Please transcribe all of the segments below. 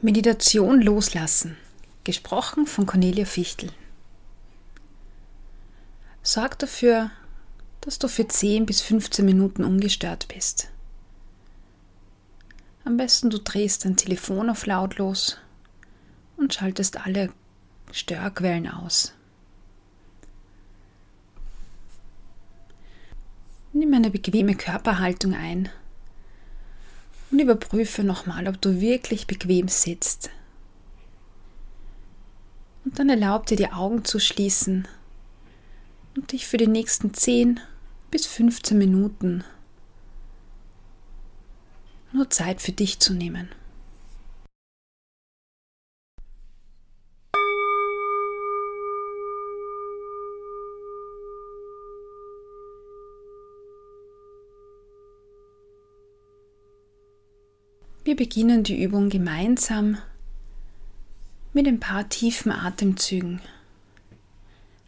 Meditation loslassen. Gesprochen von Cornelia Fichtel. Sorg dafür, dass du für 10 bis 15 Minuten ungestört bist. Am besten du drehst dein Telefon auf lautlos und schaltest alle Störquellen aus. Nimm eine bequeme Körperhaltung ein und überprüfe nochmal, ob du wirklich bequem sitzt. Und dann erlaub dir die Augen zu schließen und dich für die nächsten 10 bis 15 Minuten nur Zeit für dich zu nehmen. Beginnen die Übung gemeinsam mit ein paar tiefen Atemzügen.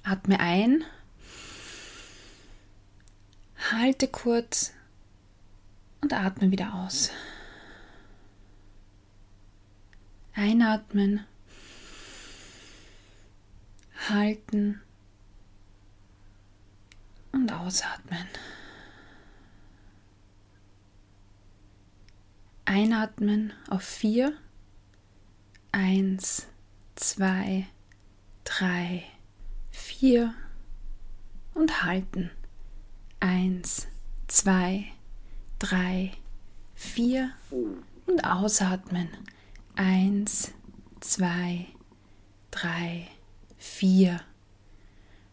Atme ein, halte kurz und atme wieder aus. Einatmen, halten und ausatmen. Einatmen auf vier. Eins, zwei, drei, vier. Und halten. Eins, zwei, drei, vier. Und ausatmen. Eins, zwei, drei, vier.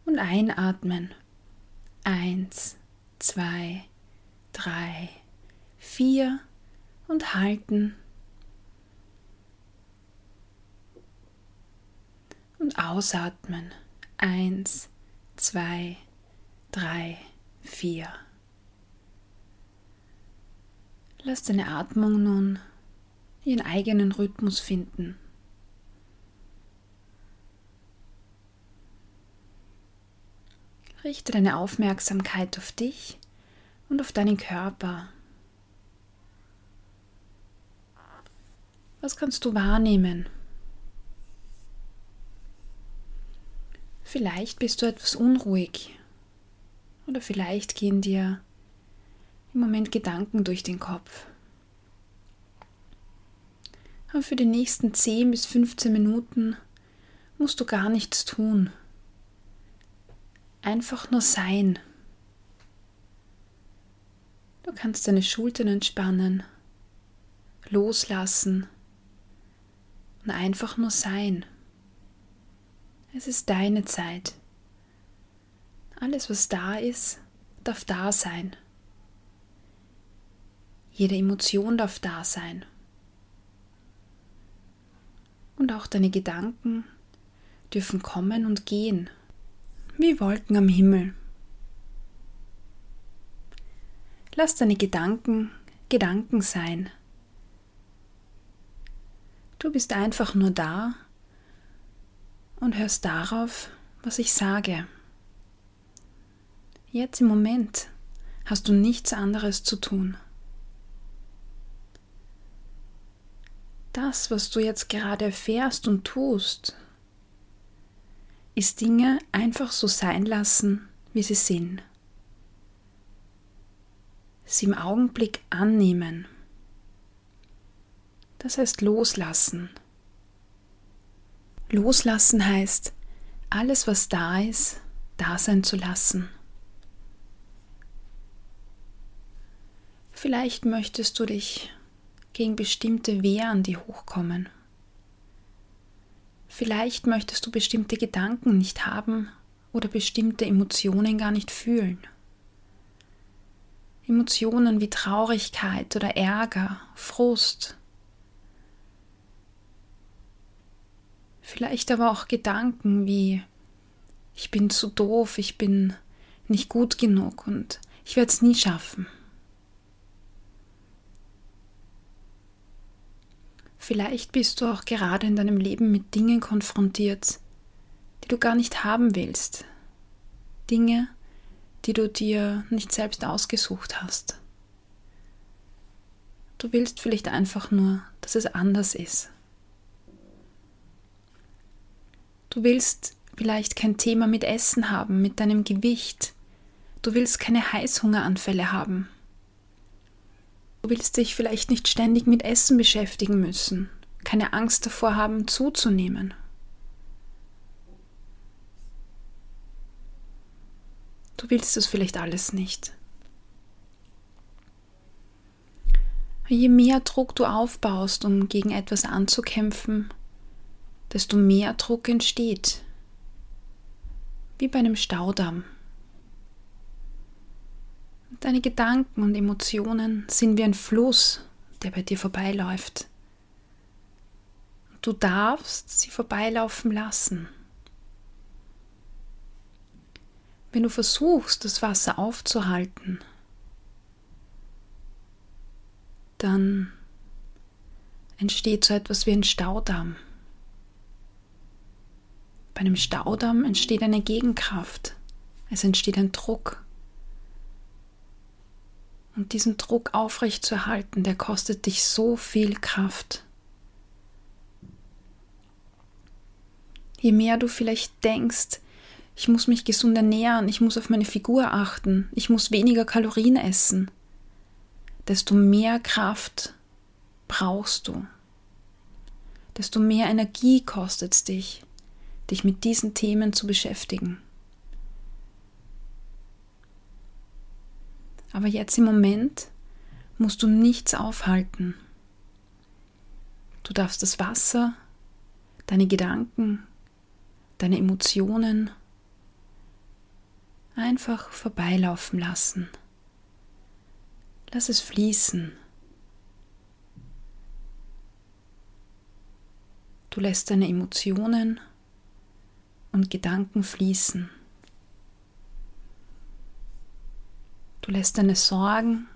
Und einatmen. Eins, zwei, drei, vier und halten. Und ausatmen. Eins, zwei, drei, vier. Lass deine Atmung nun ihren eigenen Rhythmus finden. Richte deine Aufmerksamkeit auf dich und auf deinen Körper. Was kannst du wahrnehmen? Vielleicht bist du etwas unruhig oder vielleicht gehen dir im Moment Gedanken durch den Kopf. Aber für die nächsten 10 bis 15 Minuten musst du gar nichts tun. Einfach nur sein. Du kannst deine Schultern entspannen, loslassen und einfach nur sein. Es ist deine Zeit. Alles, was da ist, darf da sein. Jede Emotion darf da sein. Und auch deine Gedanken dürfen kommen und gehen, wie Wolken am Himmel. Lass deine Gedanken Gedanken sein Du bist einfach nur da und hörst darauf, was ich sage. Jetzt im Moment hast du nichts anderes zu tun. Das, was du jetzt gerade erfährst und tust, ist Dinge einfach so sein lassen, wie sie sind. Sie im Augenblick annehmen das heißt loslassen. Loslassen heißt, alles, was da ist, da sein zu lassen. Vielleicht möchtest du dich gegen bestimmte wehren, die hochkommen. Vielleicht möchtest du bestimmte Gedanken nicht haben oder bestimmte Emotionen gar nicht fühlen. Emotionen wie Traurigkeit oder Ärger, Frust, Vielleicht aber auch Gedanken wie, ich bin zu doof, ich bin nicht gut genug und ich werde es nie schaffen. Vielleicht bist du auch gerade in deinem Leben mit Dingen konfrontiert, die du gar nicht haben willst. Dinge, die du dir nicht selbst ausgesucht hast. Du willst vielleicht einfach nur, dass es anders ist Du willst vielleicht kein Thema mit Essen haben, mit deinem Gewicht. Du willst keine Heißhungeranfälle haben. Du willst dich vielleicht nicht ständig mit Essen beschäftigen müssen, keine Angst davor haben, zuzunehmen. Du willst es vielleicht alles nicht. Je mehr Druck du aufbaust, um gegen etwas anzukämpfen, desto mehr Druck entsteht. Wie bei einem Staudamm. Deine Gedanken und Emotionen sind wie ein Fluss, der bei dir vorbeiläuft. Du darfst sie vorbeilaufen lassen. Wenn du versuchst, das Wasser aufzuhalten, dann entsteht so etwas wie ein Staudamm. Bei einem Staudamm entsteht eine Gegenkraft. Es entsteht ein Druck. Und diesen Druck aufrechtzuerhalten, der kostet dich so viel Kraft. Je mehr du vielleicht denkst, ich muss mich gesund ernähren, ich muss auf meine Figur achten, ich muss weniger Kalorien essen, desto mehr Kraft brauchst du, desto mehr Energie kostet es dich, dich mit diesen Themen zu beschäftigen. Aber jetzt im Moment musst du nichts aufhalten. Du darfst das Wasser, deine Gedanken, deine Emotionen einfach vorbeilaufen lassen. Lass es fließen. Du lässt deine Emotionen und Gedanken fließen. Du lässt deine Sorgen,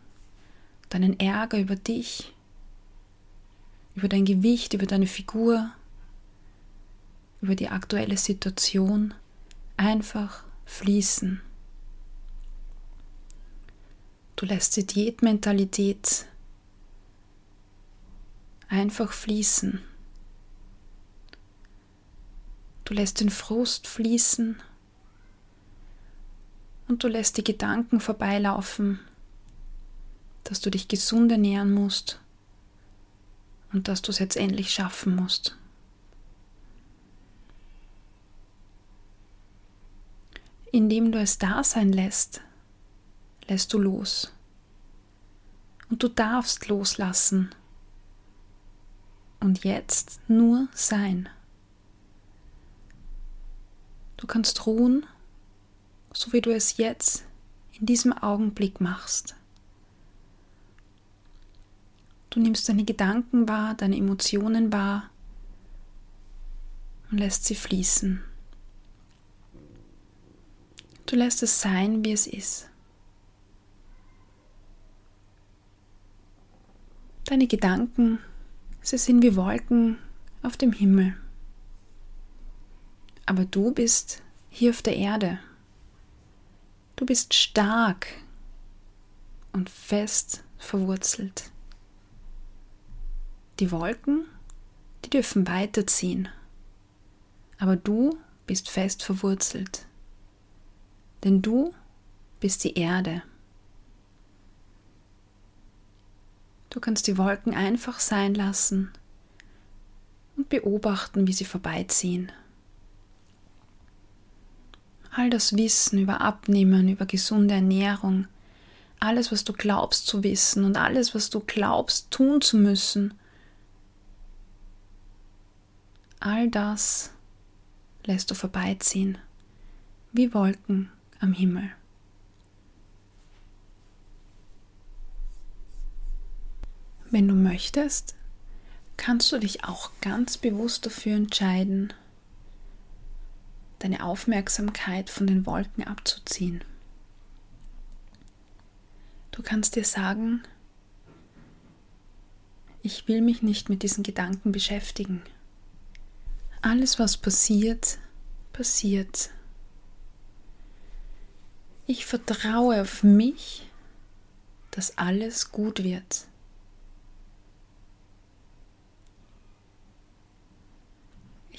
deinen Ärger über dich, über dein Gewicht, über deine Figur, über die aktuelle Situation einfach fließen. Du lässt die Diätmentalität einfach fließen. Du lässt den Frust fließen und du lässt die Gedanken vorbeilaufen, dass du dich gesund ernähren musst und dass du es jetzt endlich schaffen musst. Indem du es da sein lässt, lässt du los. Und du darfst loslassen. Und jetzt nur sein. Du kannst ruhen, so wie du es jetzt in diesem Augenblick machst. Du nimmst deine Gedanken wahr, deine Emotionen wahr und lässt sie fließen. Du lässt es sein, wie es ist. Deine Gedanken, sie sind wie Wolken auf dem Himmel. Aber du bist hier auf der Erde. Du bist stark und fest verwurzelt. Die Wolken, die dürfen weiterziehen, aber du bist fest verwurzelt, denn du bist die Erde. Du kannst die Wolken einfach sein lassen und beobachten, wie sie vorbeiziehen. All das Wissen über Abnehmen, über gesunde Ernährung, alles, was du glaubst zu wissen und alles, was du glaubst tun zu müssen, all das lässt du vorbeiziehen, wie Wolken am Himmel. Wenn du möchtest, kannst du dich auch ganz bewusst dafür entscheiden, deine Aufmerksamkeit von den Wolken abzuziehen. Du kannst dir sagen, ich will mich nicht mit diesen Gedanken beschäftigen. Alles, was passiert, passiert. Ich vertraue auf mich, dass alles gut wird.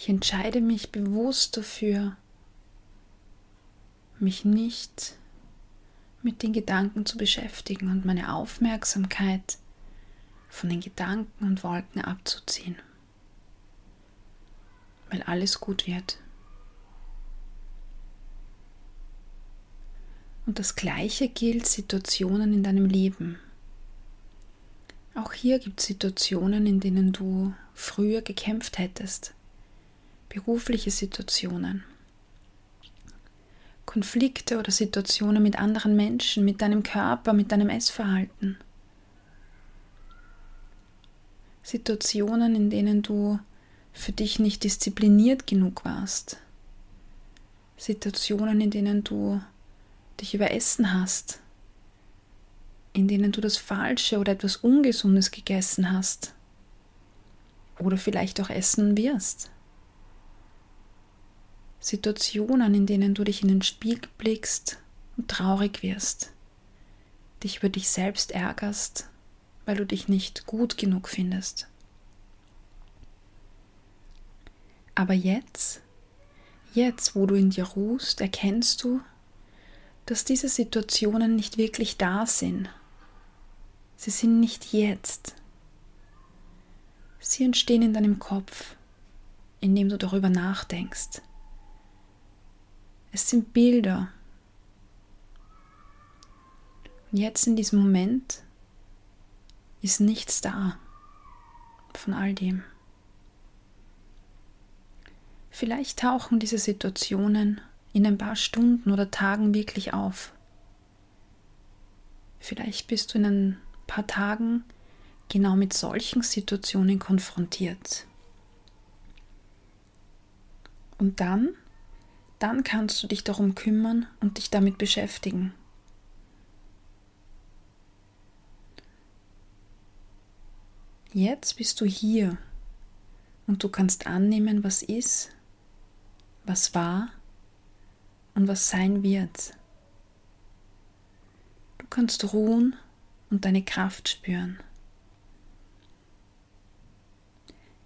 Ich entscheide mich bewusst dafür, mich nicht mit den Gedanken zu beschäftigen und meine Aufmerksamkeit von den Gedanken und Wolken abzuziehen, weil alles gut wird. Und das Gleiche gilt Situationen in deinem Leben. Auch hier gibt es Situationen, in denen du früher gekämpft hättest. Berufliche Situationen. Konflikte oder Situationen mit anderen Menschen, mit deinem Körper, mit deinem Essverhalten. Situationen, in denen du für dich nicht diszipliniert genug warst. Situationen, in denen du dich überessen hast, in denen du das Falsche oder etwas Ungesundes gegessen hast oder vielleicht auch essen wirst. Situationen, in denen du dich in den Spiegel blickst und traurig wirst, dich über dich selbst ärgerst, weil du dich nicht gut genug findest. Aber jetzt, jetzt, wo du in dir ruhst, erkennst du, dass diese Situationen nicht wirklich da sind. Sie sind nicht jetzt. Sie entstehen in deinem Kopf, indem du darüber nachdenkst. Es sind Bilder. Und jetzt in diesem Moment ist nichts da von all dem. Vielleicht tauchen diese Situationen in ein paar Stunden oder Tagen wirklich auf. Vielleicht bist du in ein paar Tagen genau mit solchen Situationen konfrontiert. Und dann, dann kannst du dich darum kümmern und dich damit beschäftigen. Jetzt bist du hier und du kannst annehmen, was ist, was war und was sein wird. Du kannst ruhen und deine Kraft spüren.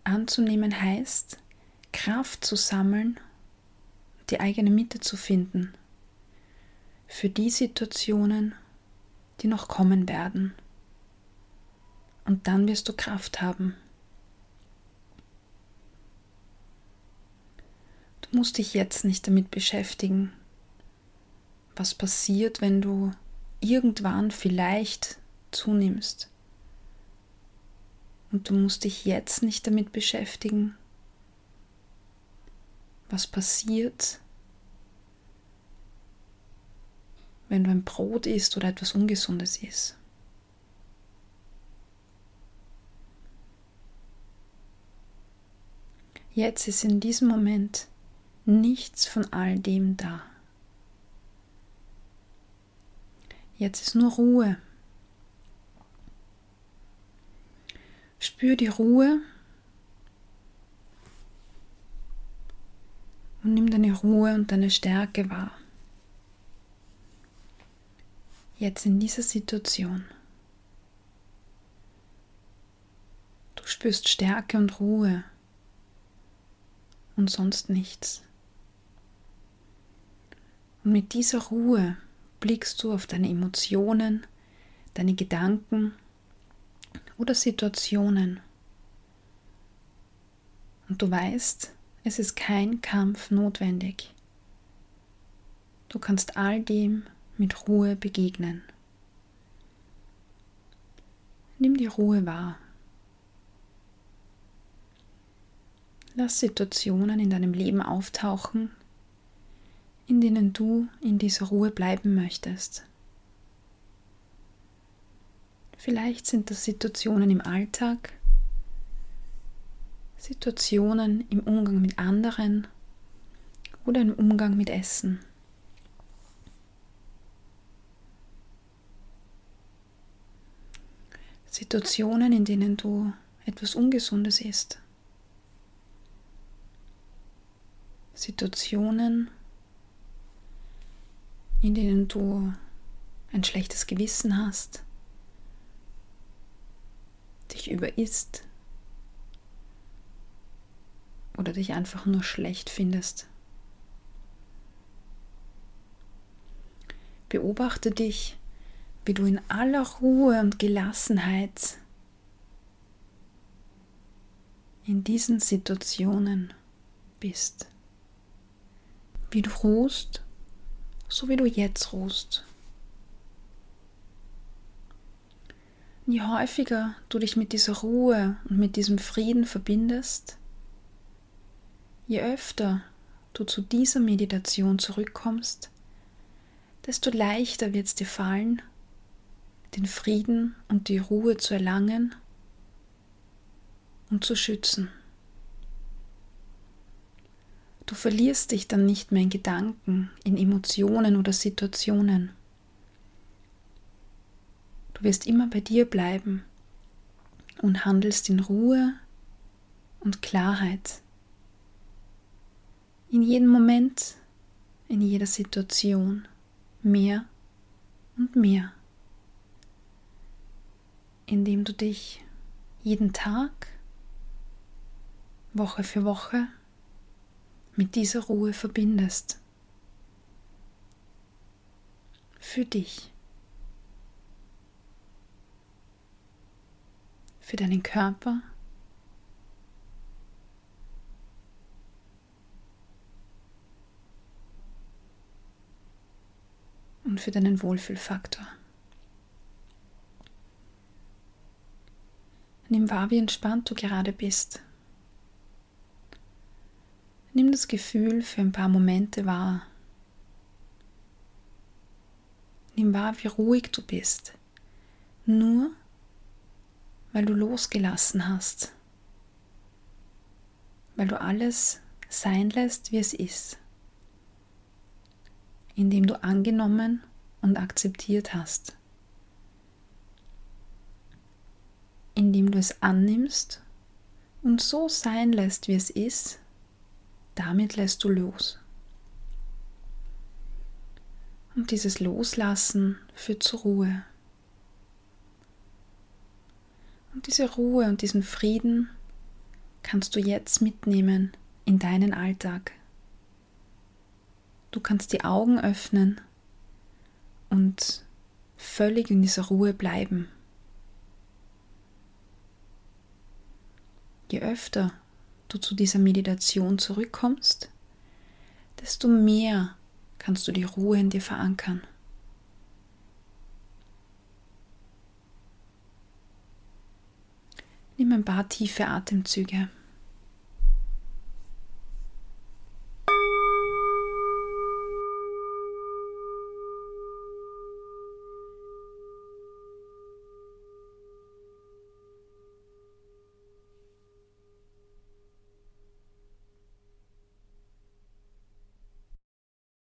Anzunehmen heißt, Kraft zu sammeln, die eigene Mitte zu finden für die Situationen, die noch kommen werden. Und dann wirst du Kraft haben. Du musst dich jetzt nicht damit beschäftigen, was passiert, wenn du irgendwann vielleicht zunimmst. Und du musst dich jetzt nicht damit beschäftigen, was passiert, wenn du ein Brot isst oder etwas Ungesundes isst. Jetzt ist in diesem Moment nichts von all dem da. Jetzt ist nur Ruhe. Spür die Ruhe und nimm deine Ruhe und deine Stärke wahr. Jetzt in dieser Situation. Du spürst Stärke und Ruhe und sonst nichts. Und mit dieser Ruhe blickst du auf deine Emotionen, deine Gedanken oder Situationen. Und du weißt, es ist kein Kampf notwendig. Du kannst all dem mit Ruhe begegnen. Nimm die Ruhe wahr. Lass Situationen in deinem Leben auftauchen, in denen du in dieser Ruhe bleiben möchtest. Vielleicht sind das Situationen im Alltag, Situationen im Umgang mit anderen oder im Umgang mit Essen. Situationen, in denen du etwas Ungesundes isst. Situationen, in denen du ein schlechtes Gewissen hast, dich überisst oder dich einfach nur schlecht findest. Beobachte dich, wie du in aller Ruhe und Gelassenheit in diesen Situationen bist. Wie du ruhst, so wie du jetzt ruhst. Je häufiger du dich mit dieser Ruhe und mit diesem Frieden verbindest, je öfter du zu dieser Meditation zurückkommst, desto leichter wird es dir fallen, den Frieden und die Ruhe zu erlangen und zu schützen. Du verlierst dich dann nicht mehr in Gedanken, in Emotionen oder Situationen. Du wirst immer bei dir bleiben und handelst in Ruhe und Klarheit. In jedem Moment, in jeder Situation mehr und mehr, indem du dich jeden Tag, Woche für Woche mit dieser Ruhe verbindest. Für dich. für deinen Körper. Und für deinen Wohlfühlfaktor. Nimm wahr, wie entspannt du gerade bist. Nimm das Gefühl für ein paar Momente wahr. Nimm wahr, wie ruhig du bist. Nur weil du losgelassen hast, weil du alles sein lässt, wie es ist, indem du angenommen und akzeptiert hast, indem du es annimmst und so sein lässt, wie es ist, damit lässt du los. Und dieses Loslassen führt zur Ruhe. Und diese Ruhe und diesen Frieden kannst du jetzt mitnehmen in deinen Alltag. Du kannst die Augen öffnen und völlig in dieser Ruhe bleiben. Je öfter du zu dieser Meditation zurückkommst, desto mehr kannst du die Ruhe in dir verankern. Nimm ein paar tiefe Atemzüge.